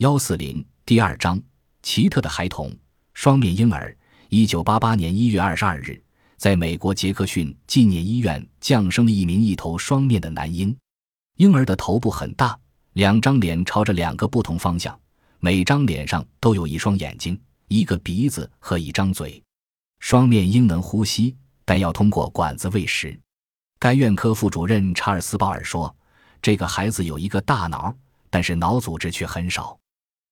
幺四零第二章，奇特的孩童，双面婴儿。一九八八年一月二十二日，在美国杰克逊纪念医院降生了一名一头双面的男婴。婴儿的头部很大，两张脸朝着两个不同方向，每张脸上都有一双眼睛、一个鼻子和一张嘴。双面婴能呼吸，但要通过管子喂食。该院科副主任查尔斯·鲍尔说：“这个孩子有一个大脑，但是脑组织却很少。”